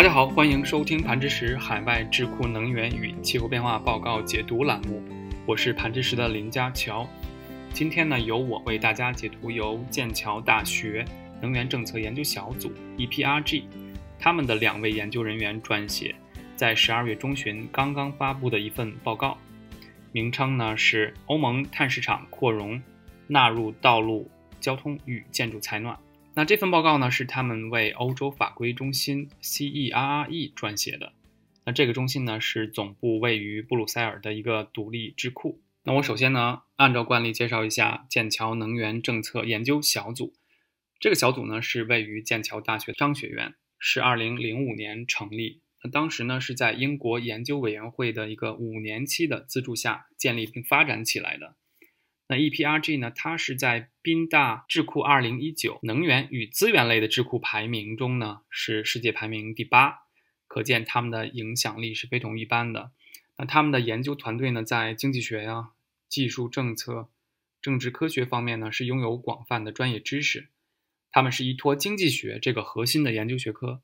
大家好，欢迎收听盘之石海外智库能源与气候变化报告解读栏目，我是盘之石的林家乔。今天呢，由我为大家解读由剑桥大学能源政策研究小组 （EPRG） 他们的两位研究人员撰写，在十二月中旬刚刚发布的一份报告，名称呢是《欧盟碳市场扩容纳入道路交通与建筑采暖》。那这份报告呢，是他们为欧洲法规中心 （CERE） 撰写的。那这个中心呢，是总部位于布鲁塞尔的一个独立智库。那我首先呢，按照惯例介绍一下剑桥能源政策研究小组。这个小组呢，是位于剑桥大学商学院，是2005年成立。那当时呢，是在英国研究委员会的一个五年期的资助下建立并发展起来的。那 EPRG 呢？它是在宾大智库2019能源与资源类的智库排名中呢，是世界排名第八，可见他们的影响力是非同一般的。那他们的研究团队呢，在经济学呀、技术政策、政治科学方面呢，是拥有广泛的专业知识。他们是依托经济学这个核心的研究学科，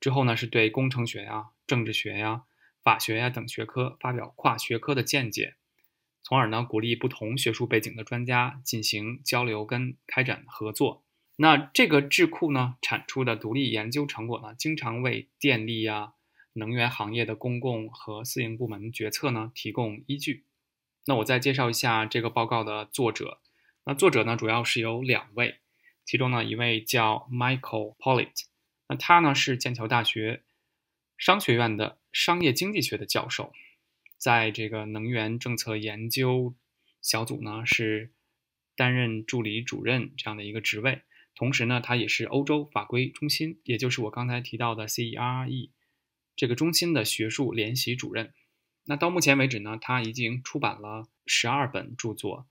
之后呢，是对工程学呀、政治学呀、法学呀等学科发表跨学科的见解。从而呢，鼓励不同学术背景的专家进行交流跟开展合作。那这个智库呢，产出的独立研究成果呢，经常为电力呀、能源行业的公共和私营部门决策呢提供依据。那我再介绍一下这个报告的作者。那作者呢，主要是有两位，其中呢一位叫 Michael Pollitt，那他呢是剑桥大学商学院的商业经济学的教授。在这个能源政策研究小组呢，是担任助理主任这样的一个职位，同时呢，他也是欧洲法规中心，也就是我刚才提到的 CERE 这个中心的学术联席主任。那到目前为止呢，他已经出版了十二本著作，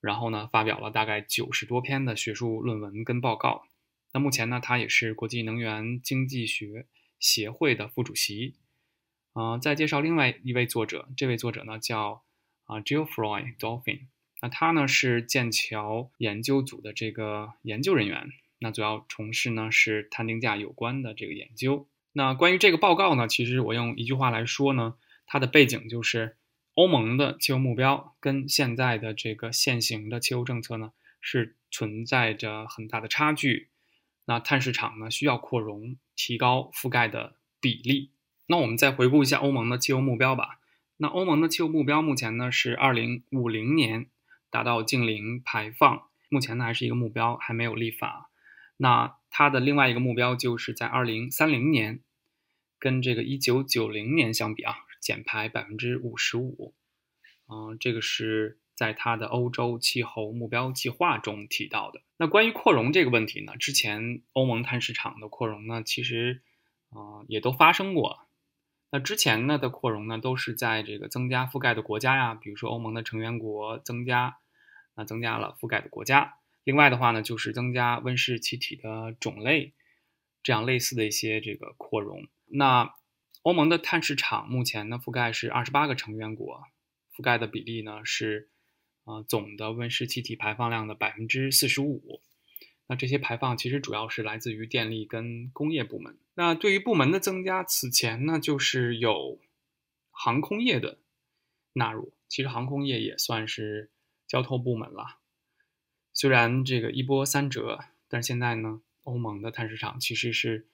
然后呢，发表了大概九十多篇的学术论文跟报告。那目前呢，他也是国际能源经济学协会的副主席。啊，再介绍另外一位作者，这位作者呢叫啊 Geoffroy Dolphin，那他呢是剑桥研究组的这个研究人员，那主要从事呢是碳定价有关的这个研究。那关于这个报告呢，其实我用一句话来说呢，它的背景就是欧盟的气候目标跟现在的这个现行的气候政策呢是存在着很大的差距，那碳市场呢需要扩容，提高覆盖的比例。那我们再回顾一下欧盟的气候目标吧。那欧盟的气候目标目前呢是二零五零年达到净零排放，目前呢还是一个目标，还没有立法。那它的另外一个目标就是在二零三零年，跟这个一九九零年相比啊，减排百分之五十五。嗯，这个是在它的欧洲气候目标计划中提到的。那关于扩容这个问题呢，之前欧盟碳市场的扩容呢，其实啊也都发生过。那之前呢的扩容呢，都是在这个增加覆盖的国家呀，比如说欧盟的成员国增加，那增加了覆盖的国家。另外的话呢，就是增加温室气体的种类，这样类似的一些这个扩容。那欧盟的碳市场目前呢覆盖是二十八个成员国，覆盖的比例呢是啊总的温室气体排放量的百分之四十五。那这些排放其实主要是来自于电力跟工业部门。那对于部门的增加，此前呢就是有航空业的纳入。其实航空业也算是交通部门了。虽然这个一波三折，但是现在呢，欧盟的碳市场其实是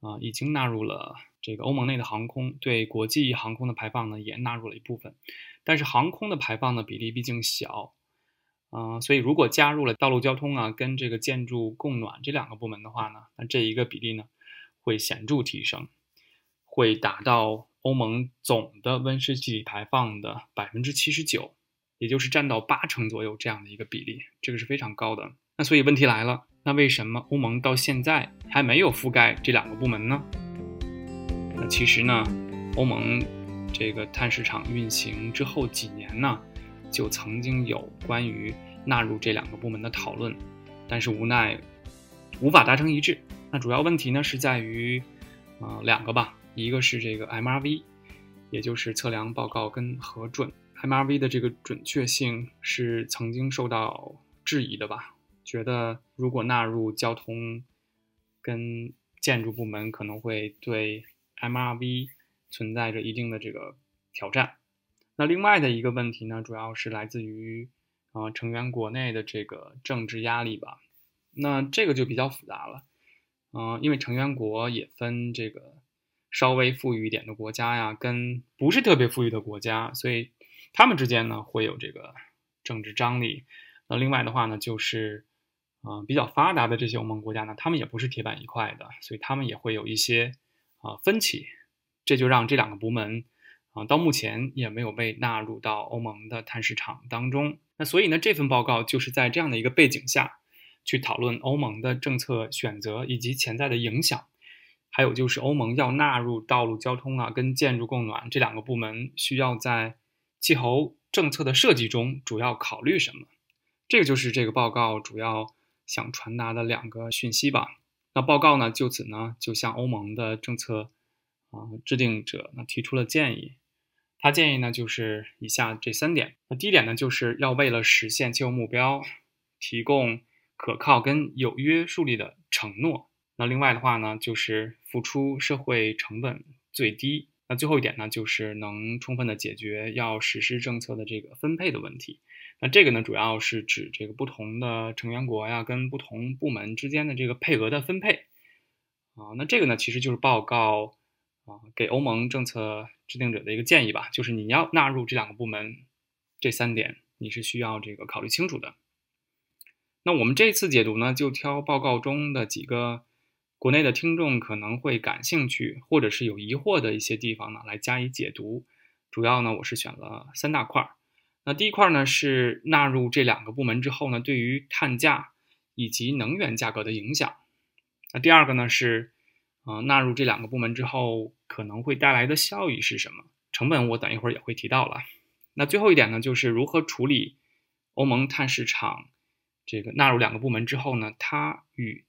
啊已经纳入了这个欧盟内的航空，对国际航空的排放呢也纳入了一部分。但是航空的排放的比例毕竟小。嗯，所以如果加入了道路交通啊，跟这个建筑供暖这两个部门的话呢，那这一个比例呢会显著提升，会达到欧盟总的温室气体排放的百分之七十九，也就是占到八成左右这样的一个比例，这个是非常高的。那所以问题来了，那为什么欧盟到现在还没有覆盖这两个部门呢？那其实呢，欧盟这个碳市场运行之后几年呢？就曾经有关于纳入这两个部门的讨论，但是无奈无法达成一致。那主要问题呢是在于，呃，两个吧，一个是这个 MRV，也就是测量报告跟核准。MRV 的这个准确性是曾经受到质疑的吧？觉得如果纳入交通跟建筑部门，可能会对 MRV 存在着一定的这个挑战。那另外的一个问题呢，主要是来自于啊成员国内的这个政治压力吧。那这个就比较复杂了，嗯，因为成员国也分这个稍微富裕一点的国家呀，跟不是特别富裕的国家，所以他们之间呢会有这个政治张力。那另外的话呢，就是啊比较发达的这些欧盟国家呢，他们也不是铁板一块的，所以他们也会有一些啊分歧。这就让这两个部门。啊，到目前也没有被纳入到欧盟的碳市场当中。那所以呢，这份报告就是在这样的一个背景下，去讨论欧盟的政策选择以及潜在的影响，还有就是欧盟要纳入道路交通啊跟建筑供暖这两个部门，需要在气候政策的设计中主要考虑什么。这个就是这个报告主要想传达的两个讯息吧。那报告呢，就此呢就向欧盟的政策啊制定者呢提出了建议。他建议呢，就是以下这三点。那第一点呢，就是要为了实现气候目标，提供可靠跟有约束力的承诺。那另外的话呢，就是付出社会成本最低。那最后一点呢，就是能充分的解决要实施政策的这个分配的问题。那这个呢，主要是指这个不同的成员国呀，跟不同部门之间的这个配额的分配。啊，那这个呢，其实就是报告。啊，给欧盟政策制定者的一个建议吧，就是你要纳入这两个部门，这三点你是需要这个考虑清楚的。那我们这次解读呢，就挑报告中的几个国内的听众可能会感兴趣或者是有疑惑的一些地方呢，来加以解读。主要呢，我是选了三大块儿。那第一块呢，是纳入这两个部门之后呢，对于碳价以及能源价格的影响。那第二个呢是。啊，纳入这两个部门之后，可能会带来的效益是什么？成本我等一会儿也会提到了。那最后一点呢，就是如何处理欧盟碳市场这个纳入两个部门之后呢，它与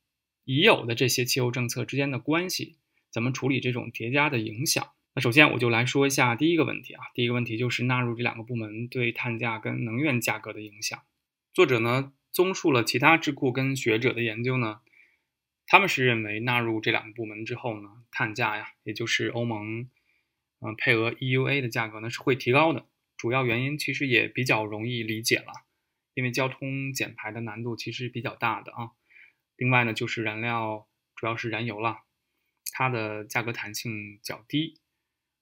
已有的这些气候政策之间的关系，怎么处理这种叠加的影响？那首先我就来说一下第一个问题啊，第一个问题就是纳入这两个部门对碳价跟能源价格的影响。作者呢，综述了其他智库跟学者的研究呢。他们是认为纳入这两个部门之后呢，碳价呀，也就是欧盟嗯配额 EUA 的价格呢是会提高的。主要原因其实也比较容易理解了，因为交通减排的难度其实比较大的啊。另外呢，就是燃料主要是燃油了，它的价格弹性较低。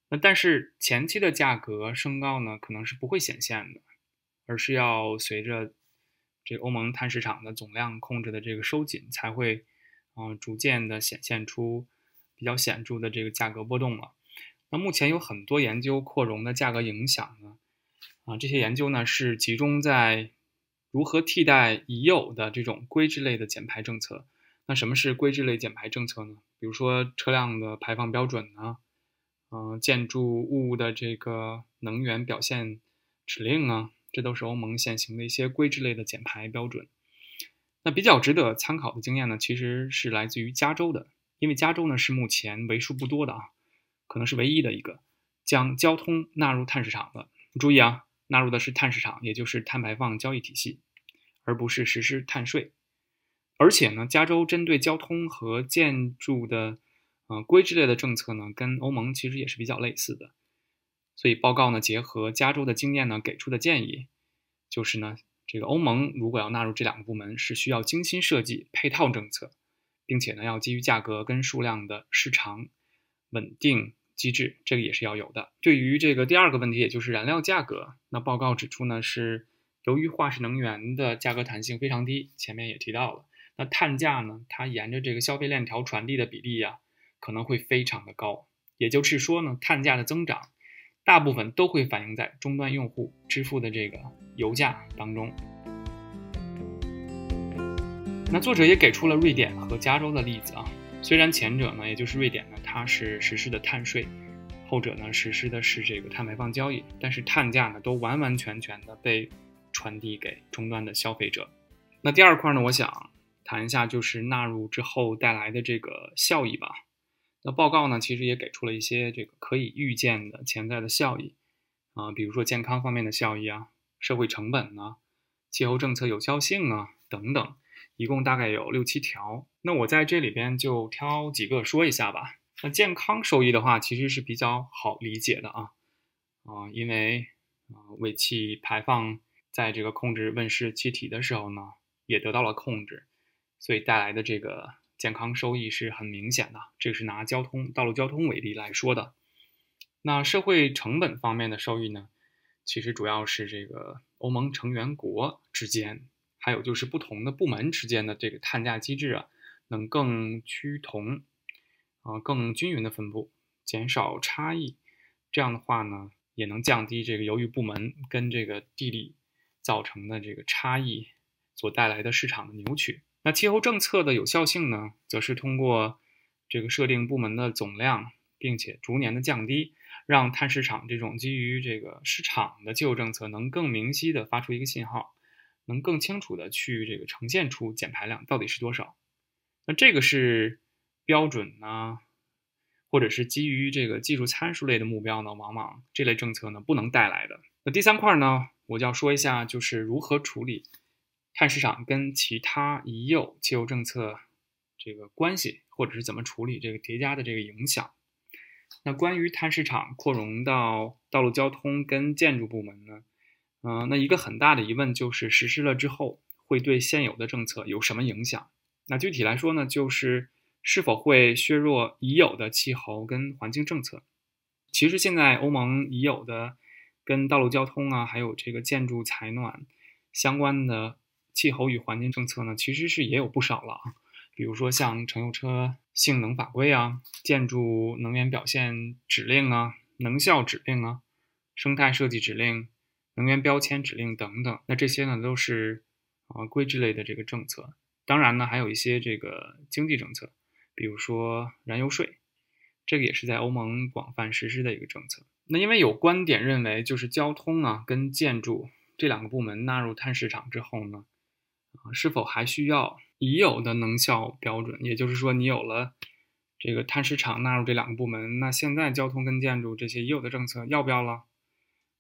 那但是前期的价格升高呢，可能是不会显现的，而是要随着这欧盟碳市场的总量控制的这个收紧才会。啊，逐渐的显现出比较显著的这个价格波动了。那目前有很多研究扩容的价格影响呢，啊，这些研究呢是集中在如何替代已有的这种规制类的减排政策。那什么是规制类减排政策呢？比如说车辆的排放标准呢，嗯，建筑物的这个能源表现指令啊，这都是欧盟现行的一些规制类的减排标准。那比较值得参考的经验呢，其实是来自于加州的，因为加州呢是目前为数不多的啊，可能是唯一的一个将交通纳入碳市场的。注意啊，纳入的是碳市场，也就是碳排放交易体系，而不是实施碳税。而且呢，加州针对交通和建筑的呃规制类的政策呢，跟欧盟其实也是比较类似的。所以报告呢，结合加州的经验呢，给出的建议就是呢。这个欧盟如果要纳入这两个部门，是需要精心设计配套政策，并且呢，要基于价格跟数量的市场稳定机制，这个也是要有的。对于这个第二个问题，也就是燃料价格，那报告指出呢，是由于化石能源的价格弹性非常低，前面也提到了，那碳价呢，它沿着这个消费链条传递的比例呀，可能会非常的高。也就是说呢，碳价的增长。大部分都会反映在终端用户支付的这个油价当中。那作者也给出了瑞典和加州的例子啊，虽然前者呢，也就是瑞典呢，它是实施的碳税，后者呢实施的是这个碳排放交易，但是碳价呢都完完全全的被传递给终端的消费者。那第二块呢，我想谈一下就是纳入之后带来的这个效益吧。那报告呢，其实也给出了一些这个可以预见的潜在的效益啊，比如说健康方面的效益啊，社会成本呢，气候政策有效性啊等等，一共大概有六七条。那我在这里边就挑几个说一下吧。那健康收益的话，其实是比较好理解的啊啊，因为啊尾气排放在这个控制温室气体的时候呢，也得到了控制，所以带来的这个健康收益是很明显的。这是拿交通道路交通为例来说的。那社会成本方面的收益呢，其实主要是这个欧盟成员国之间，还有就是不同的部门之间的这个碳价机制啊，能更趋同。啊，更均匀的分布，减少差异，这样的话呢，也能降低这个由于部门跟这个地理造成的这个差异所带来的市场的扭曲。那气候政策的有效性呢，则是通过这个设定部门的总量，并且逐年的降低，让碳市场这种基于这个市场的气候政策能更明晰的发出一个信号，能更清楚的去这个呈现出减排量到底是多少。那这个是。标准呢，或者是基于这个技术参数类的目标呢，往往这类政策呢不能带来的。那第三块呢，我就要说一下，就是如何处理碳市场跟其他已有气候政策这个关系，或者是怎么处理这个叠加的这个影响。那关于碳市场扩容到道路交通跟建筑部门呢，嗯，那一个很大的疑问就是实施了之后会对现有的政策有什么影响？那具体来说呢，就是。是否会削弱已有的气候跟环境政策？其实现在欧盟已有的跟道路交通啊，还有这个建筑采暖相关的气候与环境政策呢，其实是也有不少了啊。比如说像乘用车性能法规啊、建筑能源表现指令啊、能效指令啊、生态设计指令、能源标签指令等等。那这些呢都是啊规制类的这个政策。当然呢，还有一些这个经济政策。比如说燃油税，这个也是在欧盟广泛实施的一个政策。那因为有观点认为，就是交通啊跟建筑这两个部门纳入碳市场之后呢，是否还需要已有的能效标准？也就是说，你有了这个碳市场纳入这两个部门，那现在交通跟建筑这些已有的政策要不要了？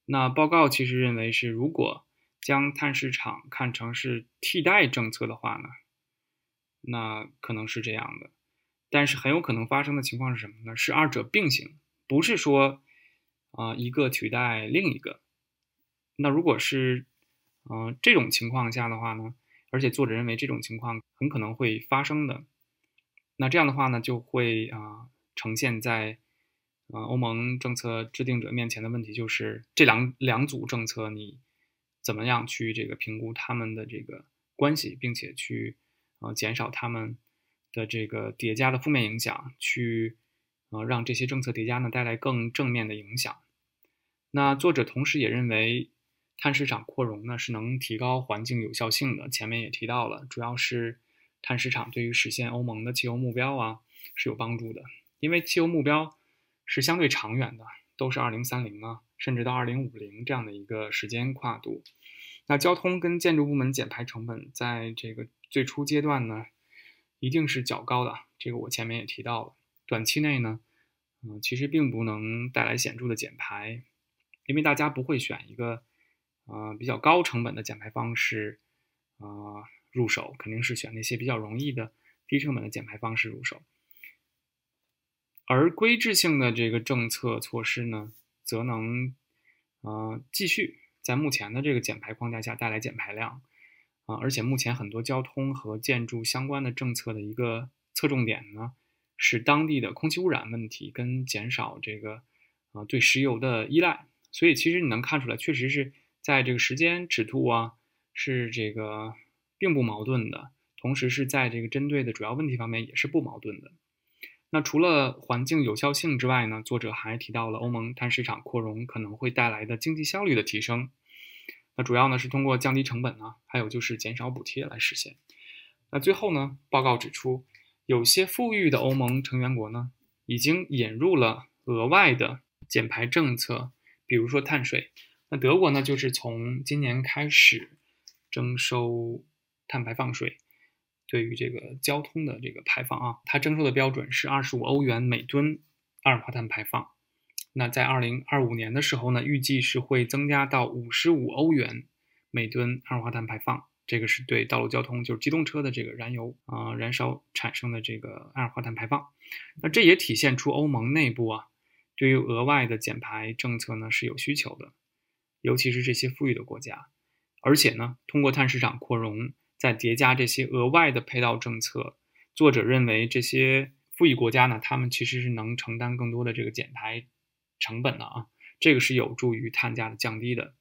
那报告其实认为是，如果将碳市场看成是替代政策的话呢，那可能是这样的。但是很有可能发生的情况是什么呢？是二者并行，不是说啊一个取代另一个。那如果是嗯这种情况下的话呢，而且作者认为这种情况很可能会发生的，那这样的话呢就会啊呈现在啊欧盟政策制定者面前的问题就是这两两组政策你怎么样去这个评估他们的这个关系，并且去啊减少他们。的这个叠加的负面影响，去呃让这些政策叠加呢带来更正面的影响。那作者同时也认为，碳市场扩容呢是能提高环境有效性的。前面也提到了，主要是碳市场对于实现欧盟的气候目标啊是有帮助的，因为气候目标是相对长远的，都是二零三零啊，甚至到二零五零这样的一个时间跨度。那交通跟建筑部门减排成本在这个最初阶段呢？一定是较高的，这个我前面也提到了。短期内呢，嗯，其实并不能带来显著的减排，因为大家不会选一个，呃，比较高成本的减排方式，呃，入手，肯定是选那些比较容易的低成本的减排方式入手。而规制性的这个政策措施呢，则能，呃，继续在目前的这个减排框架下带来减排量。啊，而且目前很多交通和建筑相关的政策的一个侧重点呢，是当地的空气污染问题跟减少这个啊对石油的依赖。所以其实你能看出来，确实是在这个时间尺度啊，是这个并不矛盾的。同时是在这个针对的主要问题方面也是不矛盾的。那除了环境有效性之外呢，作者还提到了欧盟碳市场扩容可能会带来的经济效率的提升。那主要呢是通过降低成本呢，还有就是减少补贴来实现。那最后呢，报告指出，有些富裕的欧盟成员国呢，已经引入了额外的减排政策，比如说碳税。那德国呢，就是从今年开始征收碳排放税，对于这个交通的这个排放啊，它征收的标准是二十五欧元每吨二氧化碳排放。那在二零二五年的时候呢，预计是会增加到五十五欧元每吨二氧化碳排放，这个是对道路交通，就是机动车的这个燃油啊燃烧产生的这个二氧化碳排放。那这也体现出欧盟内部啊对于额外的减排政策呢是有需求的，尤其是这些富裕的国家。而且呢，通过碳市场扩容，再叠加这些额外的配套政策，作者认为这些富裕国家呢，他们其实是能承担更多的这个减排成本的啊，这个是有助于碳价的降低的，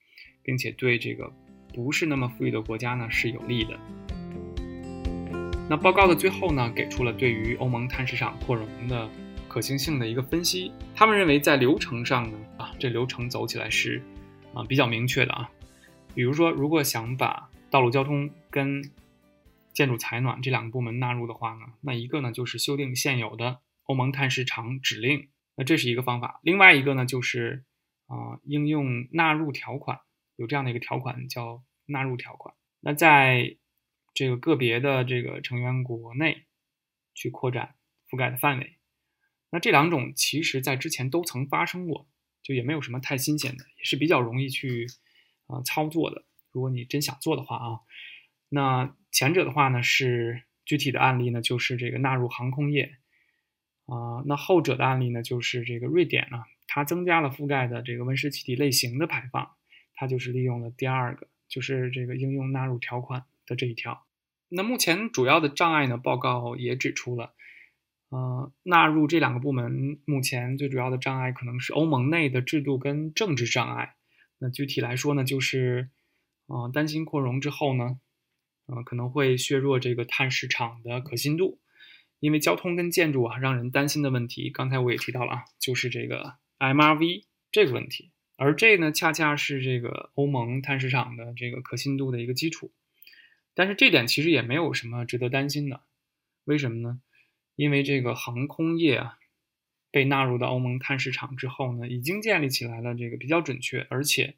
并且对这个不是那么富裕的国家呢是有利的。那报告的最后呢，给出了对于欧盟碳市场扩容的可行性的一个分析。他们认为在流程上呢，啊，这流程走起来是啊比较明确的啊。比如说，如果想把道路交通跟建筑采暖这两个部门纳入的话呢，那一个呢就是修订现有的欧盟碳市场指令，那这是一个方法。另外一个呢就是啊应用纳入条款，有这样的一个条款叫纳入条款。那在这个个别的这个成员国内去扩展覆盖的范围。那这两种其实在之前都曾发生过，就也没有什么太新鲜的，也是比较容易去。啊，操作的，如果你真想做的话啊，那前者的话呢是具体的案例呢，就是这个纳入航空业啊，那后者的案例呢，就是这个瑞典呢，它增加了覆盖的这个温室气体类型的排放，它就是利用了第二个，就是这个应用纳入条款的这一条。那目前主要的障碍呢，报告也指出了，呃，纳入这两个部门目前最主要的障碍可能是欧盟内的制度跟政治障碍。那具体来说呢，就是，呃，担心扩容之后呢，呃，可能会削弱这个碳市场的可信度，因为交通跟建筑啊，让人担心的问题，刚才我也提到了啊，就是这个 MRV 这个问题，而这呢，恰恰是这个欧盟碳市场的这个可信度的一个基础，但是这点其实也没有什么值得担心的，为什么呢？因为这个航空业啊。被纳入到欧盟碳市场之后呢，已经建立起来了这个比较准确而且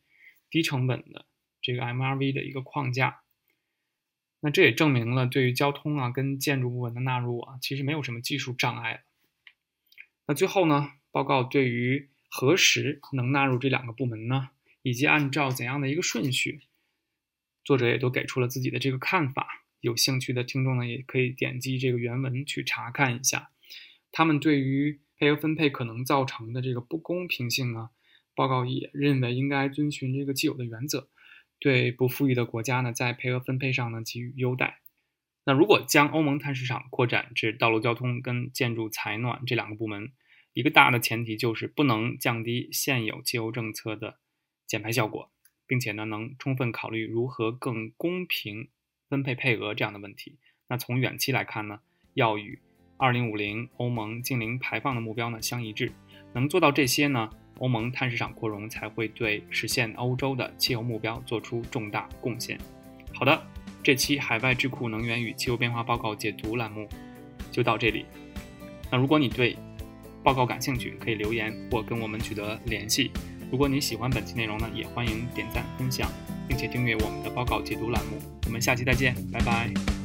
低成本的这个 MRV 的一个框架。那这也证明了对于交通啊跟建筑部门的纳入啊，其实没有什么技术障碍。那最后呢，报告对于何时能纳入这两个部门呢，以及按照怎样的一个顺序，作者也都给出了自己的这个看法。有兴趣的听众呢，也可以点击这个原文去查看一下，他们对于。配额分配可能造成的这个不公平性呢，报告也认为应该遵循这个既有的原则，对不富裕的国家呢，在配额分配上呢给予优待。那如果将欧盟碳市场扩展至道路交通跟建筑采暖这两个部门，一个大的前提就是不能降低现有汽油政策的减排效果，并且呢能充分考虑如何更公平分配配额这样的问题。那从远期来看呢，要与二零五零欧盟净零排放的目标呢相一致，能做到这些呢，欧盟碳市场扩容才会对实现欧洲的气候目标做出重大贡献。好的，这期海外智库能源与气候变化报告解读栏目就到这里。那如果你对报告感兴趣，可以留言或跟我们取得联系。如果你喜欢本期内容呢，也欢迎点赞分享，并且订阅我们的报告解读栏目。我们下期再见，拜拜。